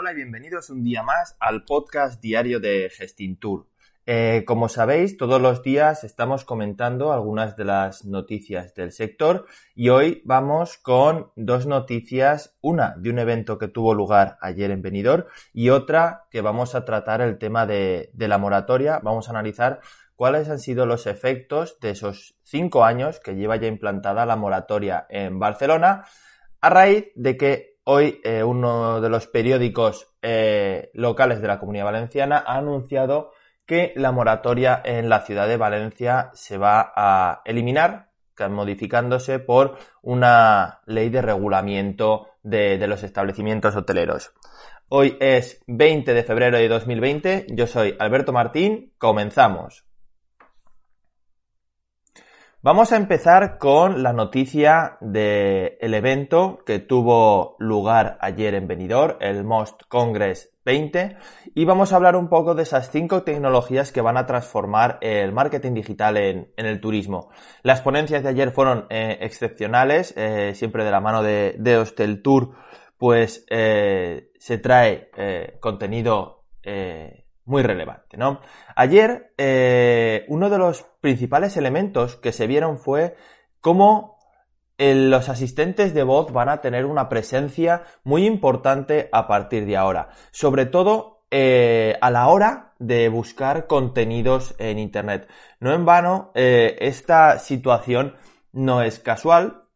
Hola y bienvenidos un día más al podcast diario de Gestintour. Eh, como sabéis, todos los días estamos comentando algunas de las noticias del sector y hoy vamos con dos noticias, una de un evento que tuvo lugar ayer en Benidorm y otra que vamos a tratar el tema de la moratoria. Vamos a analizar cuáles han sido los efectos de esos cinco años que lleva ya implantada la moratoria en Barcelona a raíz de que Hoy eh, uno de los periódicos eh, locales de la Comunidad Valenciana ha anunciado que la moratoria en la ciudad de Valencia se va a eliminar, modificándose por una ley de regulamiento de, de los establecimientos hoteleros. Hoy es 20 de febrero de 2020, yo soy Alberto Martín, comenzamos. Vamos a empezar con la noticia del evento que tuvo lugar ayer en Benidorm, el Most Congress 20, y vamos a hablar un poco de esas cinco tecnologías que van a transformar el marketing digital en, el turismo. Las ponencias de ayer fueron eh, excepcionales, eh, siempre de la mano de, de Hostel Tour, pues eh, se trae contenido muy relevante, ¿no? Ayer, eh, uno de los principales elementos que se vieron fue cómo eh, los asistentes de voz van a tener una presencia muy importante a partir de ahora. Sobre todo eh, a la hora de buscar contenidos en Internet. No en vano, esta situación no es casual,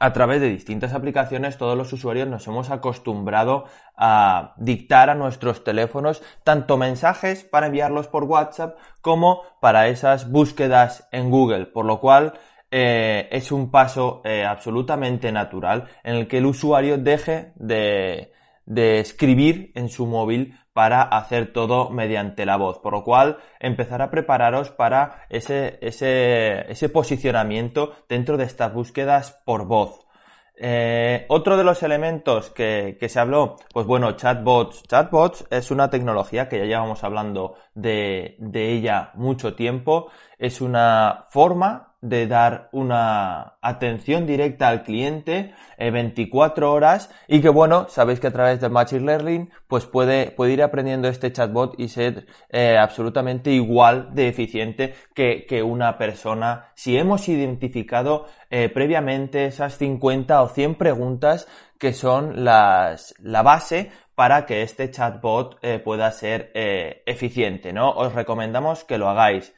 a través de distintas aplicaciones todos los usuarios nos hemos acostumbrado a dictar a nuestros teléfonos tanto mensajes para enviarlos por WhatsApp como para esas búsquedas en Google, por lo cual eh, es un paso eh, absolutamente natural en el que el usuario deje de, de escribir en su móvil para hacer todo mediante la voz. Por lo cual, empezar a prepararos para ese, ese, ese posicionamiento dentro de estas búsquedas por voz. Eh, otro de los elementos que, que, se habló, pues bueno, chatbots. Chatbots es una tecnología que ya llevamos hablando de, de ella mucho tiempo. Es una forma de dar una atención directa al cliente en 24 horas y que bueno, sabéis que a través del Machine Learning pues puede, puede ir aprendiendo este chatbot y ser eh, absolutamente igual de eficiente que, que, una persona si hemos identificado eh, previamente esas 50 o 100 preguntas que son las, la base para que este chatbot eh, pueda ser eficiente, ¿no? Os recomendamos que lo hagáis.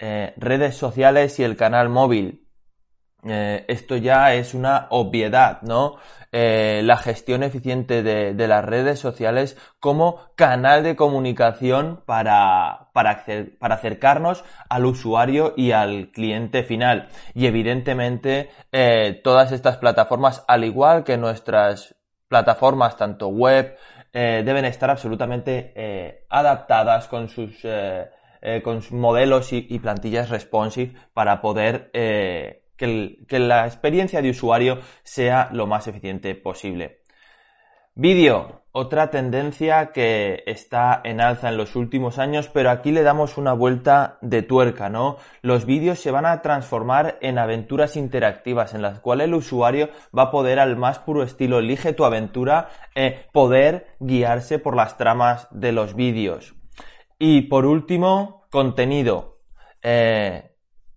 Eh, redes sociales y el canal móvil. Eh, esto ya es una obviedad, ¿no? Eh, la gestión eficiente de, las redes sociales como canal de comunicación para, para, para, acercarnos al usuario y al cliente final. Y evidentemente todas estas plataformas, al igual que nuestras plataformas, tanto web, deben estar absolutamente adaptadas con sus eh, con modelos y, plantillas responsive para poder eh, que, la experiencia de usuario sea lo más eficiente posible. Vídeo, otra tendencia que está en alza en los últimos años, pero aquí le damos una vuelta de tuerca, ¿no? Los vídeos se van a transformar en aventuras interactivas en las cuales el usuario va a poder al más puro estilo elige tu aventura, eh, poder guiarse por las tramas de los vídeos. Y por último, contenido. Eh,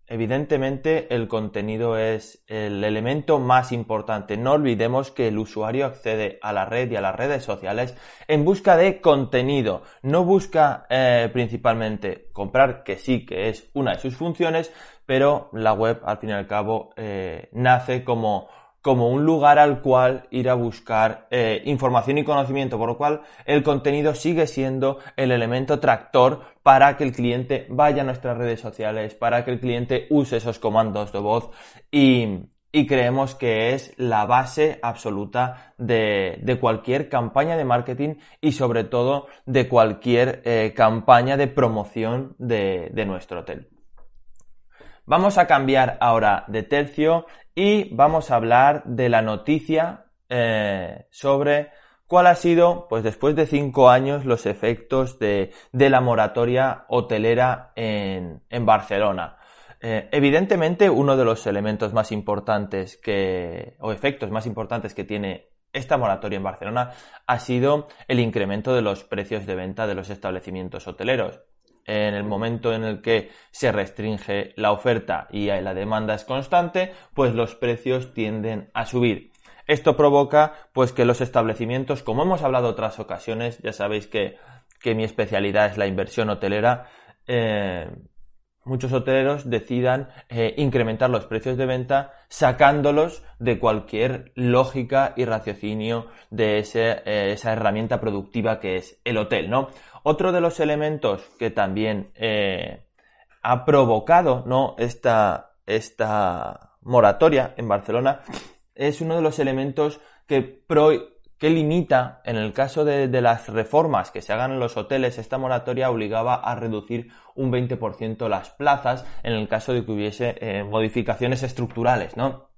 evidentemente el contenido es el elemento más importante. No olvidemos que el usuario accede a la red y a las redes sociales en busca de contenido. No busca eh, principalmente comprar, que sí que es una de sus funciones, pero la web al fin y al cabo eh, nace como como un lugar al cual ir a buscar eh, información y conocimiento, por lo cual el contenido sigue siendo el elemento tractor para que el cliente vaya a nuestras redes sociales, para que el cliente use esos comandos de voz y, y creemos que es la base absoluta de, cualquier campaña de marketing y sobre todo de cualquier eh, campaña de promoción de, nuestro hotel. Vamos a cambiar ahora de tercio y vamos a hablar de la noticia eh, sobre cuál ha sido, pues después de cinco años, los efectos de, la moratoria hotelera en Barcelona. Eh, evidentemente, uno de los elementos más importantes que, o efectos más importantes que tiene esta moratoria en Barcelona ha sido el incremento de los precios de venta de los establecimientos hoteleros. En el momento en el que se restringe la oferta y la demanda es constante, pues los precios tienden a subir. Esto provoca pues que los establecimientos, como hemos hablado otras ocasiones, ya sabéis que, mi especialidad es la inversión hotelera, eh, muchos hoteleros decidan eh, incrementar los precios de venta sacándolos de cualquier lógica y raciocinio de eh, esa herramienta productiva que es el hotel, ¿no? Otro de los elementos que también eh, ha provocado ¿no? esta, esta moratoria en Barcelona es uno de los elementos que que limita, en el caso de, las reformas que se hagan en los hoteles, esta moratoria obligaba a reducir un 20% las plazas en el caso de que hubiese eh, modificaciones estructurales, ¿no?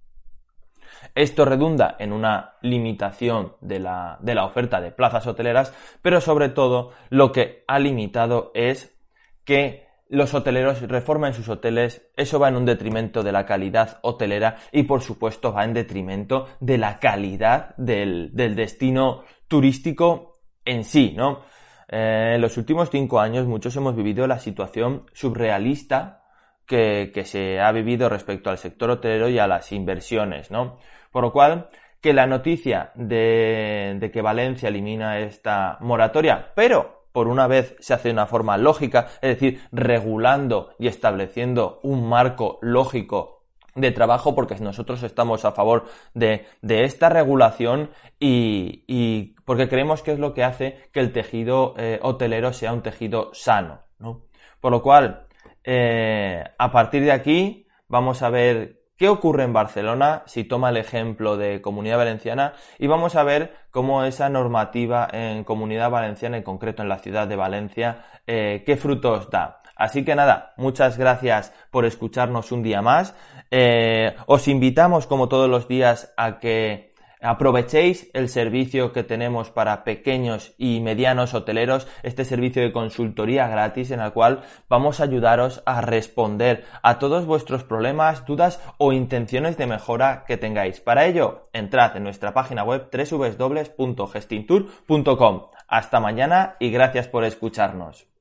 Esto redunda en una limitación de la, de la oferta de plazas hoteleras, pero sobre todo lo que ha limitado es que los hoteleros reforman sus hoteles, eso va en un detrimento de la calidad hotelera y por supuesto va en detrimento de la calidad del, destino turístico en sí, ¿no? Eh, en los últimos cinco años muchos hemos vivido la situación surrealista que, se ha vivido respecto al sector hotelero y a las inversiones, ¿no? Por lo cual, que la noticia de, que Valencia elimina esta moratoria, pero por una vez se hace de una forma lógica, es decir, regulando y estableciendo un marco lógico de trabajo porque nosotros estamos a favor de, esta regulación y, porque creemos que es lo que hace que el tejido eh, hotelero sea un tejido sano. ¿no? Por lo cual, eh, a partir de aquí vamos a ver qué ocurre en Barcelona si toma el ejemplo de Comunidad Valenciana y vamos a ver cómo esa normativa en Comunidad Valenciana, en concreto en la ciudad de Valencia, eh, qué frutos da. Así que nada, muchas gracias por escucharnos un día más. Eh, os invitamos, como todos los días, a que Aprovechéis el servicio que tenemos para pequeños y medianos hoteleros, este servicio de consultoría gratis en el cual vamos a ayudaros a responder a todos vuestros problemas, dudas o intenciones de mejora que tengáis. Para ello, entrad en nuestra página web www.gestintour.com. Hasta mañana y gracias por escucharnos.